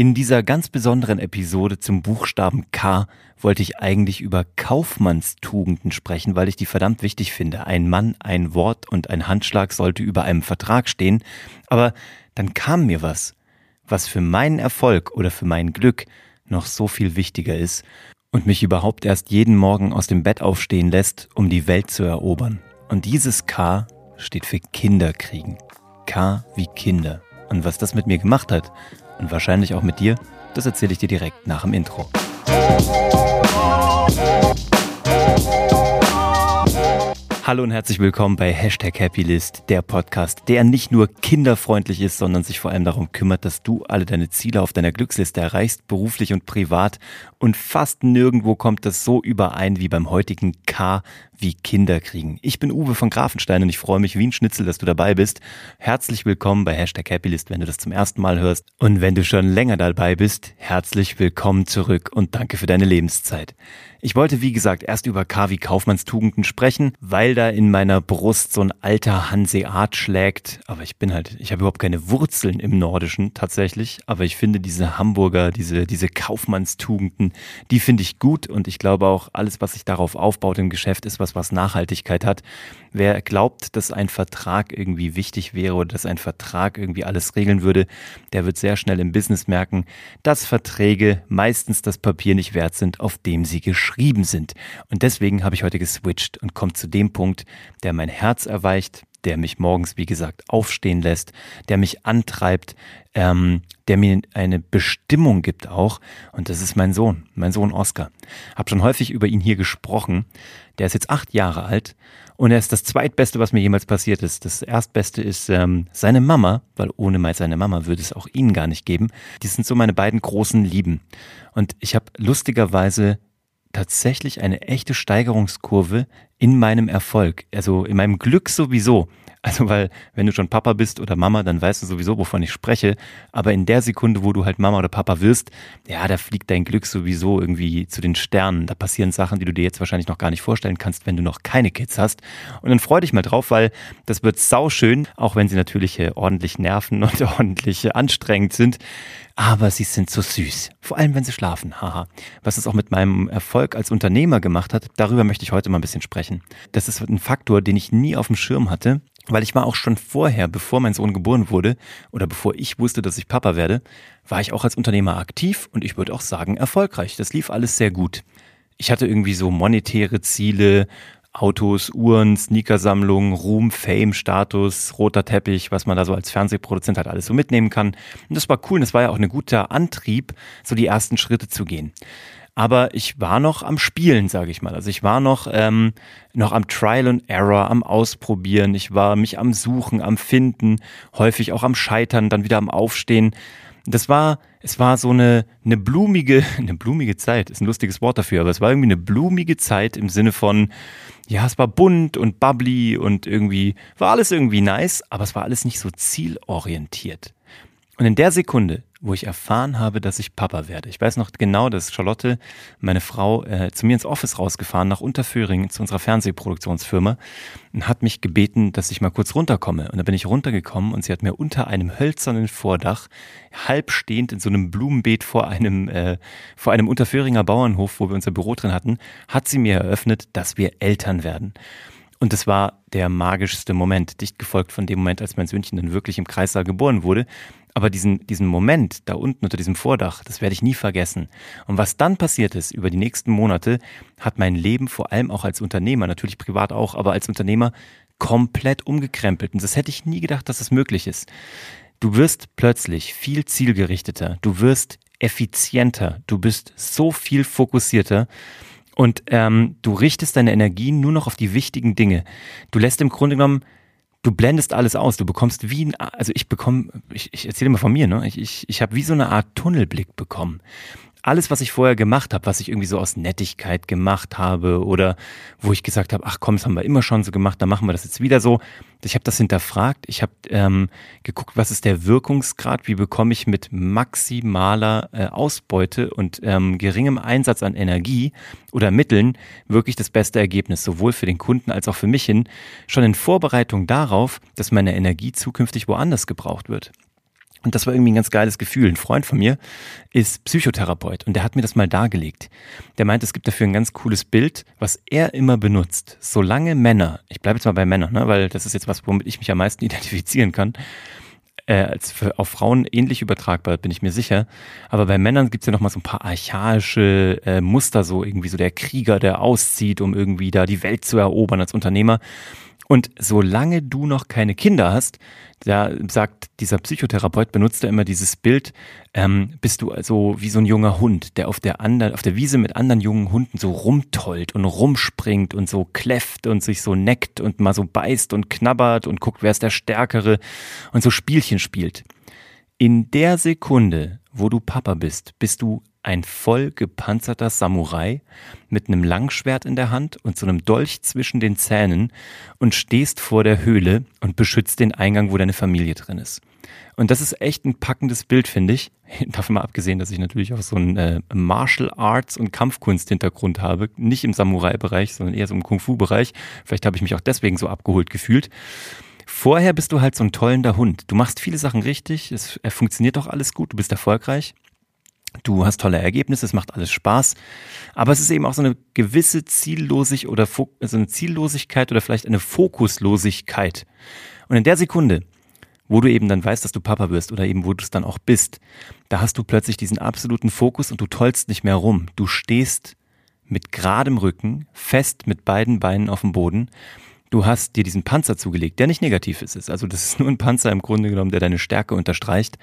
In dieser ganz besonderen Episode zum Buchstaben K wollte ich eigentlich über Kaufmannstugenden sprechen, weil ich die verdammt wichtig finde. Ein Mann, ein Wort und ein Handschlag sollte über einem Vertrag stehen. Aber dann kam mir was, was für meinen Erfolg oder für mein Glück noch so viel wichtiger ist und mich überhaupt erst jeden Morgen aus dem Bett aufstehen lässt, um die Welt zu erobern. Und dieses K steht für Kinderkriegen. K wie Kinder. Und was das mit mir gemacht hat und wahrscheinlich auch mit dir, das erzähle ich dir direkt nach dem Intro. Hallo und herzlich willkommen bei Hashtag Happylist, der Podcast, der nicht nur kinderfreundlich ist, sondern sich vor allem darum kümmert, dass du alle deine Ziele auf deiner Glücksliste erreichst, beruflich und privat. Und fast nirgendwo kommt das so überein wie beim heutigen K wie Kinder kriegen. Ich bin Uwe von Grafenstein und ich freue mich wie ein Schnitzel, dass du dabei bist. Herzlich willkommen bei Hashtag Happylist, wenn du das zum ersten Mal hörst. Und wenn du schon länger dabei bist, herzlich willkommen zurück und danke für deine Lebenszeit. Ich wollte, wie gesagt, erst über K wie Kaufmannstugenden sprechen, weil da in meiner Brust so ein alter Hanseat schlägt. Aber ich bin halt, ich habe überhaupt keine Wurzeln im Nordischen tatsächlich. Aber ich finde diese Hamburger, diese, diese Kaufmannstugenden, die finde ich gut und ich glaube auch, alles, was sich darauf aufbaut im Geschäft, ist was, was Nachhaltigkeit hat. Wer glaubt, dass ein Vertrag irgendwie wichtig wäre oder dass ein Vertrag irgendwie alles regeln würde, der wird sehr schnell im Business merken, dass Verträge meistens das Papier nicht wert sind, auf dem sie geschrieben sind. Und deswegen habe ich heute geswitcht und komme zu dem Punkt, der mein Herz erweicht, der mich morgens, wie gesagt, aufstehen lässt, der mich antreibt, ähm, der mir eine Bestimmung gibt auch. Und das ist mein Sohn, mein Sohn Oscar. Hab schon häufig über ihn hier gesprochen. Der ist jetzt acht Jahre alt und er ist das zweitbeste, was mir jemals passiert ist. Das erstbeste ist ähm, seine Mama, weil ohne mal seine Mama würde es auch ihn gar nicht geben. Die sind so meine beiden großen Lieben. Und ich habe lustigerweise tatsächlich eine echte Steigerungskurve in meinem Erfolg, also in meinem Glück sowieso. Also weil, wenn du schon Papa bist oder Mama, dann weißt du sowieso, wovon ich spreche. Aber in der Sekunde, wo du halt Mama oder Papa wirst, ja, da fliegt dein Glück sowieso irgendwie zu den Sternen. Da passieren Sachen, die du dir jetzt wahrscheinlich noch gar nicht vorstellen kannst, wenn du noch keine Kids hast. Und dann freu dich mal drauf, weil das wird sauschön, auch wenn sie natürlich äh, ordentlich nerven und ordentlich äh, anstrengend sind aber sie sind so süß. Vor allem, wenn sie schlafen. Haha. Was es auch mit meinem Erfolg als Unternehmer gemacht hat, darüber möchte ich heute mal ein bisschen sprechen. Das ist ein Faktor, den ich nie auf dem Schirm hatte, weil ich war auch schon vorher, bevor mein Sohn geboren wurde oder bevor ich wusste, dass ich Papa werde, war ich auch als Unternehmer aktiv und ich würde auch sagen erfolgreich. Das lief alles sehr gut. Ich hatte irgendwie so monetäre Ziele, Autos, Uhren, Sneakersammlung, Ruhm, Fame, Status, roter Teppich, was man da so als Fernsehproduzent halt alles so mitnehmen kann. Und das war cool und das war ja auch ein guter Antrieb, so die ersten Schritte zu gehen. Aber ich war noch am Spielen, sage ich mal. Also ich war noch, ähm, noch am Trial and Error, am Ausprobieren. Ich war mich am Suchen, am Finden, häufig auch am Scheitern, dann wieder am Aufstehen. Das war, es war so eine, eine blumige, eine blumige Zeit, ist ein lustiges Wort dafür, aber es war irgendwie eine blumige Zeit im Sinne von, ja, es war bunt und bubbly und irgendwie war alles irgendwie nice, aber es war alles nicht so zielorientiert. Und in der Sekunde, wo ich erfahren habe, dass ich Papa werde, ich weiß noch genau, dass Charlotte, meine Frau, äh, zu mir ins Office rausgefahren nach Unterföhring zu unserer Fernsehproduktionsfirma und hat mich gebeten, dass ich mal kurz runterkomme. Und da bin ich runtergekommen und sie hat mir unter einem hölzernen Vordach, halb stehend in so einem Blumenbeet vor einem, äh, vor einem Unterföhringer Bauernhof, wo wir unser Büro drin hatten, hat sie mir eröffnet, dass wir Eltern werden. Und es war der magischste Moment, dicht gefolgt von dem Moment, als mein Söhnchen dann wirklich im Kreissaal geboren wurde. Aber diesen, diesen Moment da unten unter diesem Vordach, das werde ich nie vergessen. Und was dann passiert ist über die nächsten Monate, hat mein Leben vor allem auch als Unternehmer, natürlich privat auch, aber als Unternehmer komplett umgekrempelt. Und das hätte ich nie gedacht, dass das möglich ist. Du wirst plötzlich viel zielgerichteter, du wirst effizienter, du bist so viel fokussierter. Und ähm, du richtest deine Energien nur noch auf die wichtigen Dinge. Du lässt im Grunde genommen, du blendest alles aus. Du bekommst wie ein, also ich bekomme, ich, ich erzähle mal von mir, ne? Ich, ich, ich habe wie so eine Art Tunnelblick bekommen alles, was ich vorher gemacht habe, was ich irgendwie so aus Nettigkeit gemacht habe oder wo ich gesagt habe, ach komm, das haben wir immer schon so gemacht, dann machen wir das jetzt wieder so. Ich habe das hinterfragt, ich habe ähm, geguckt, was ist der Wirkungsgrad, wie bekomme ich mit maximaler äh, Ausbeute und ähm, geringem Einsatz an Energie oder Mitteln wirklich das beste Ergebnis, sowohl für den Kunden als auch für mich hin, schon in Vorbereitung darauf, dass meine Energie zukünftig woanders gebraucht wird. Und das war irgendwie ein ganz geiles Gefühl. Ein Freund von mir ist Psychotherapeut und der hat mir das mal dargelegt. Der meint, es gibt dafür ein ganz cooles Bild, was er immer benutzt. Solange Männer, ich bleibe jetzt mal bei Männern, ne, weil das ist jetzt was, womit ich mich am meisten identifizieren kann, äh, als für, auf Frauen ähnlich übertragbar, bin ich mir sicher. Aber bei Männern gibt's ja noch mal so ein paar archaische äh, Muster, so irgendwie so der Krieger, der auszieht, um irgendwie da die Welt zu erobern als Unternehmer. Und solange du noch keine Kinder hast, da sagt dieser Psychotherapeut, benutzt er immer dieses Bild, ähm, bist du also wie so ein junger Hund, der auf der anderen, auf der Wiese mit anderen jungen Hunden so rumtollt und rumspringt und so kläfft und sich so neckt und mal so beißt und knabbert und guckt, wer ist der Stärkere und so Spielchen spielt. In der Sekunde, wo du Papa bist, bist du ein voll gepanzerter Samurai mit einem Langschwert in der Hand und so einem Dolch zwischen den Zähnen und stehst vor der Höhle und beschützt den Eingang, wo deine Familie drin ist. Und das ist echt ein packendes Bild, finde ich. Davon mal abgesehen, dass ich natürlich auch so einen äh, Martial Arts und Kampfkunst-Hintergrund habe. Nicht im Samurai-Bereich, sondern eher so im Kung-Fu-Bereich. Vielleicht habe ich mich auch deswegen so abgeholt gefühlt. Vorher bist du halt so ein tollender Hund. Du machst viele Sachen richtig, es funktioniert doch alles gut, du bist erfolgreich. Du hast tolle Ergebnisse, es macht alles Spaß, aber es ist eben auch so eine gewisse Ziellosigkeit oder also eine Ziellosigkeit oder vielleicht eine Fokuslosigkeit. Und in der Sekunde, wo du eben dann weißt, dass du Papa wirst oder eben wo du es dann auch bist, da hast du plötzlich diesen absoluten Fokus und du tollst nicht mehr rum. Du stehst mit geradem Rücken, fest mit beiden Beinen auf dem Boden du hast dir diesen Panzer zugelegt, der nicht negativ ist. Also das ist nur ein Panzer im Grunde genommen, der deine Stärke unterstreicht.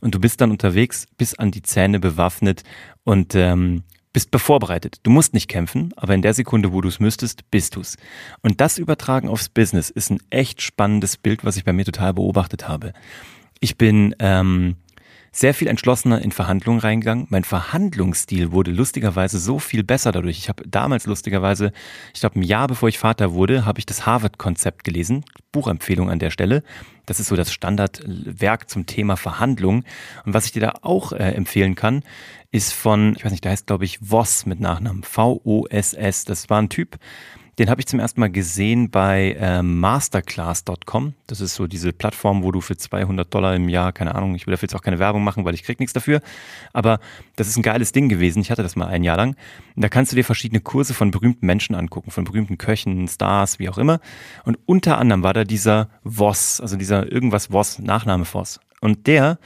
Und du bist dann unterwegs, bis an die Zähne bewaffnet und ähm, bist bevorbereitet. Du musst nicht kämpfen, aber in der Sekunde, wo du es müsstest, bist du's. Und das übertragen aufs Business ist ein echt spannendes Bild, was ich bei mir total beobachtet habe. Ich bin ähm, sehr viel entschlossener in Verhandlungen reingegangen. Mein Verhandlungsstil wurde lustigerweise so viel besser dadurch. Ich habe damals lustigerweise, ich glaube ein Jahr bevor ich Vater wurde, habe ich das Harvard-Konzept gelesen. Buchempfehlung an der Stelle. Das ist so das Standardwerk zum Thema Verhandlung. Und was ich dir da auch äh, empfehlen kann, ist von, ich weiß nicht, der heißt glaube ich Voss mit Nachnamen, V-O-S-S. Das war ein Typ, den habe ich zum ersten Mal gesehen bei äh, masterclass.com. Das ist so diese Plattform, wo du für 200 Dollar im Jahr, keine Ahnung, ich will dafür jetzt auch keine Werbung machen, weil ich krieg nichts dafür. Aber das ist ein geiles Ding gewesen. Ich hatte das mal ein Jahr lang. Und da kannst du dir verschiedene Kurse von berühmten Menschen angucken, von berühmten Köchen, Stars, wie auch immer. Und unter anderem war da dieser Voss, also dieser irgendwas Voss, Nachname Voss. Und der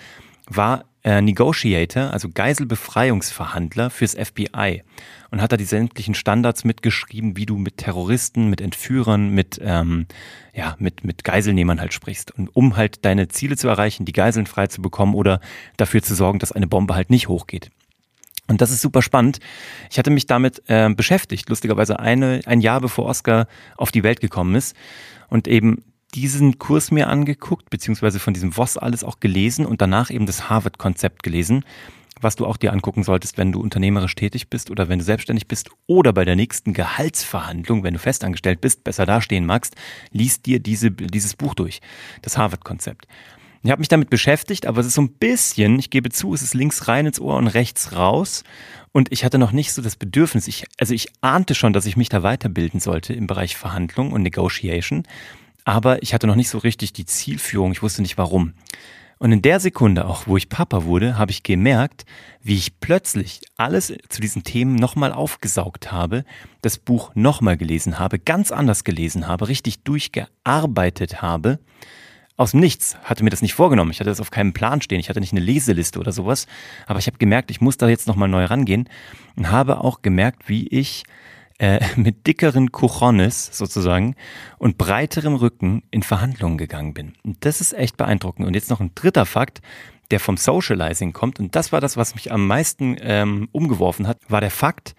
war äh, Negotiator, also Geiselbefreiungsverhandler fürs FBI und hat da die sämtlichen Standards mitgeschrieben, wie du mit Terroristen, mit Entführern, mit ähm, ja mit mit Geiselnehmern halt sprichst und um halt deine Ziele zu erreichen, die Geiseln frei zu bekommen oder dafür zu sorgen, dass eine Bombe halt nicht hochgeht. Und das ist super spannend. Ich hatte mich damit äh, beschäftigt, lustigerweise eine, ein Jahr bevor Oscar auf die Welt gekommen ist und eben diesen Kurs mir angeguckt, beziehungsweise von diesem Voss alles auch gelesen und danach eben das Harvard-Konzept gelesen, was du auch dir angucken solltest, wenn du unternehmerisch tätig bist oder wenn du selbstständig bist oder bei der nächsten Gehaltsverhandlung, wenn du festangestellt bist, besser dastehen magst, liest dir diese, dieses Buch durch, das Harvard-Konzept. Ich habe mich damit beschäftigt, aber es ist so ein bisschen, ich gebe zu, es ist links rein ins Ohr und rechts raus. Und ich hatte noch nicht so das Bedürfnis, ich, also ich ahnte schon, dass ich mich da weiterbilden sollte im Bereich Verhandlung und Negotiation aber ich hatte noch nicht so richtig die Zielführung, ich wusste nicht warum. Und in der Sekunde auch, wo ich Papa wurde, habe ich gemerkt, wie ich plötzlich alles zu diesen Themen nochmal aufgesaugt habe, das Buch nochmal gelesen habe, ganz anders gelesen habe, richtig durchgearbeitet habe. Aus dem Nichts hatte mir das nicht vorgenommen. Ich hatte das auf keinem Plan stehen. Ich hatte nicht eine Leseliste oder sowas. Aber ich habe gemerkt, ich muss da jetzt nochmal neu rangehen und habe auch gemerkt, wie ich äh, mit dickeren Cojones sozusagen und breiterem Rücken in Verhandlungen gegangen bin. Und das ist echt beeindruckend. Und jetzt noch ein dritter Fakt, der vom Socializing kommt. Und das war das, was mich am meisten ähm, umgeworfen hat, war der Fakt,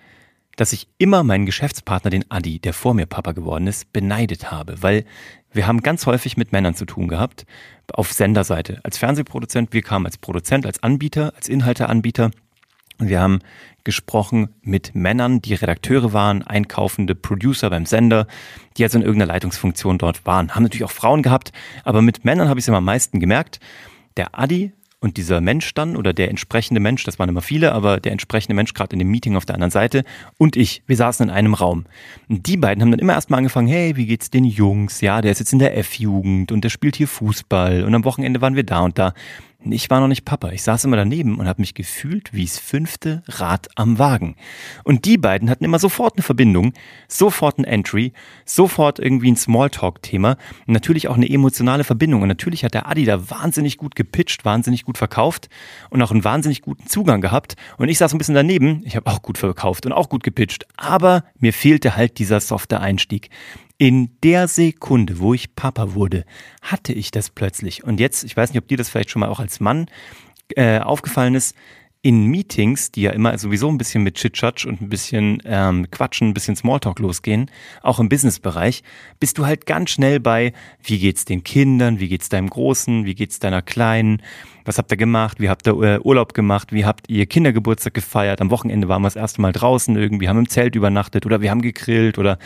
dass ich immer meinen Geschäftspartner, den Adi, der vor mir Papa geworden ist, beneidet habe, weil wir haben ganz häufig mit Männern zu tun gehabt, auf Senderseite. Als Fernsehproduzent, wir kamen als Produzent, als Anbieter, als Inhalteanbieter. Wir haben gesprochen mit Männern, die Redakteure waren, einkaufende Producer beim Sender, die also in irgendeiner Leitungsfunktion dort waren. Haben natürlich auch Frauen gehabt, aber mit Männern habe ich es immer am meisten gemerkt. Der Adi und dieser Mensch dann oder der entsprechende Mensch, das waren immer viele, aber der entsprechende Mensch gerade in dem Meeting auf der anderen Seite und ich, wir saßen in einem Raum. Und die beiden haben dann immer erstmal angefangen, hey, wie geht's den Jungs? Ja, der ist jetzt in der F-Jugend und der spielt hier Fußball und am Wochenende waren wir da und da. Ich war noch nicht Papa. Ich saß immer daneben und habe mich gefühlt wie das fünfte Rad am Wagen. Und die beiden hatten immer sofort eine Verbindung, sofort ein Entry, sofort irgendwie ein Smalltalk-Thema und natürlich auch eine emotionale Verbindung. Und natürlich hat der Adi da wahnsinnig gut gepitcht, wahnsinnig gut verkauft und auch einen wahnsinnig guten Zugang gehabt. Und ich saß ein bisschen daneben. Ich habe auch gut verkauft und auch gut gepitcht. Aber mir fehlte halt dieser softe Einstieg. In der Sekunde, wo ich Papa wurde, hatte ich das plötzlich. Und jetzt, ich weiß nicht, ob dir das vielleicht schon mal auch als Mann äh, aufgefallen ist, in Meetings, die ja immer sowieso ein bisschen mit Chitchatsch und ein bisschen ähm, Quatschen, ein bisschen Smalltalk losgehen, auch im Businessbereich, bist du halt ganz schnell bei, wie geht's den Kindern, wie geht's deinem Großen, wie geht's deiner Kleinen, was habt ihr gemacht, wie habt ihr äh, Urlaub gemacht, wie habt ihr Kindergeburtstag gefeiert, am Wochenende waren wir das erste Mal draußen irgendwie, haben im Zelt übernachtet oder wir haben gegrillt oder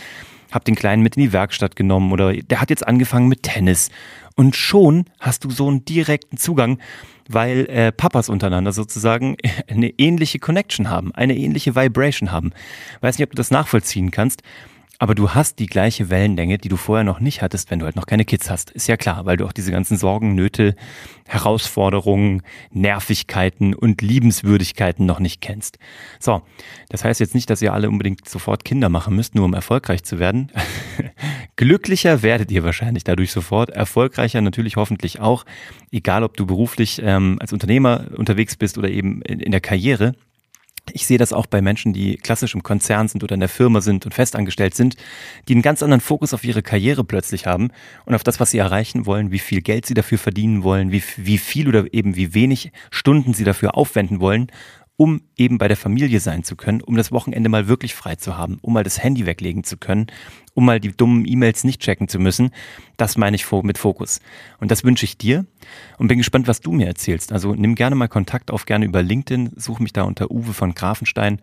hab den Kleinen mit in die Werkstatt genommen oder der hat jetzt angefangen mit Tennis. Und schon hast du so einen direkten Zugang, weil äh, Papas untereinander sozusagen eine ähnliche Connection haben, eine ähnliche Vibration haben. Weiß nicht, ob du das nachvollziehen kannst. Aber du hast die gleiche Wellenlänge, die du vorher noch nicht hattest, wenn du halt noch keine Kids hast. Ist ja klar, weil du auch diese ganzen Sorgen, Nöte, Herausforderungen, Nervigkeiten und Liebenswürdigkeiten noch nicht kennst. So, das heißt jetzt nicht, dass ihr alle unbedingt sofort Kinder machen müsst, nur um erfolgreich zu werden. Glücklicher werdet ihr wahrscheinlich dadurch sofort, erfolgreicher natürlich hoffentlich auch, egal ob du beruflich ähm, als Unternehmer unterwegs bist oder eben in, in der Karriere. Ich sehe das auch bei Menschen, die klassisch im Konzern sind oder in der Firma sind und festangestellt sind, die einen ganz anderen Fokus auf ihre Karriere plötzlich haben und auf das, was sie erreichen wollen, wie viel Geld sie dafür verdienen wollen, wie, wie viel oder eben wie wenig Stunden sie dafür aufwenden wollen um eben bei der Familie sein zu können, um das Wochenende mal wirklich frei zu haben, um mal das Handy weglegen zu können, um mal die dummen E-Mails nicht checken zu müssen. Das meine ich mit Fokus. Und das wünsche ich dir und bin gespannt, was du mir erzählst. Also nimm gerne mal Kontakt auf, gerne über LinkedIn, such mich da unter Uwe von Grafenstein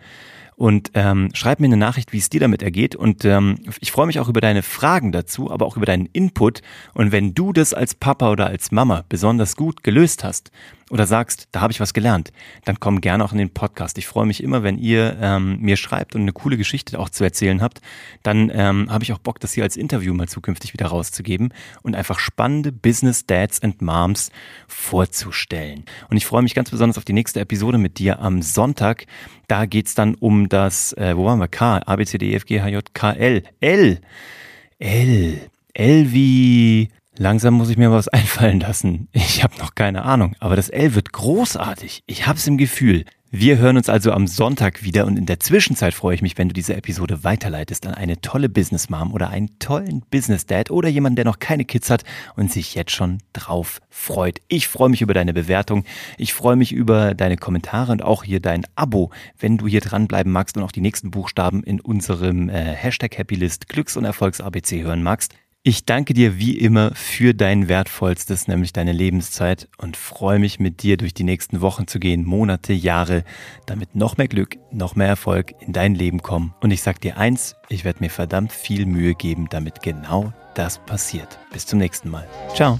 und ähm, schreib mir eine Nachricht, wie es dir damit ergeht. Und ähm, ich freue mich auch über deine Fragen dazu, aber auch über deinen Input. Und wenn du das als Papa oder als Mama besonders gut gelöst hast oder sagst, da habe ich was gelernt, dann komm gerne auch in den Podcast. Ich freue mich immer, wenn ihr ähm, mir schreibt und eine coole Geschichte auch zu erzählen habt. Dann ähm, habe ich auch Bock, das hier als Interview mal zukünftig wieder rauszugeben und einfach spannende Business Dads and Moms vorzustellen. Und ich freue mich ganz besonders auf die nächste Episode mit dir am Sonntag. Da geht's dann um das, äh, wo waren wir? K, A, B, C, D, E, F, G, H, J, K, L. L. L. L wie Langsam muss ich mir was einfallen lassen. Ich habe noch keine Ahnung, aber das L wird großartig. Ich hab's im Gefühl. Wir hören uns also am Sonntag wieder und in der Zwischenzeit freue ich mich, wenn du diese Episode weiterleitest an eine tolle Business Mom oder einen tollen Business Dad oder jemanden, der noch keine Kids hat und sich jetzt schon drauf freut. Ich freue mich über deine Bewertung. Ich freue mich über deine Kommentare und auch hier dein Abo, wenn du hier dranbleiben magst und auch die nächsten Buchstaben in unserem äh, Hashtag Happylist Glücks- und Erfolgs-ABC hören magst. Ich danke dir wie immer für dein wertvollstes, nämlich deine Lebenszeit und freue mich mit dir durch die nächsten Wochen zu gehen, Monate, Jahre, damit noch mehr Glück, noch mehr Erfolg in dein Leben kommen. Und ich sage dir eins, ich werde mir verdammt viel Mühe geben, damit genau das passiert. Bis zum nächsten Mal. Ciao.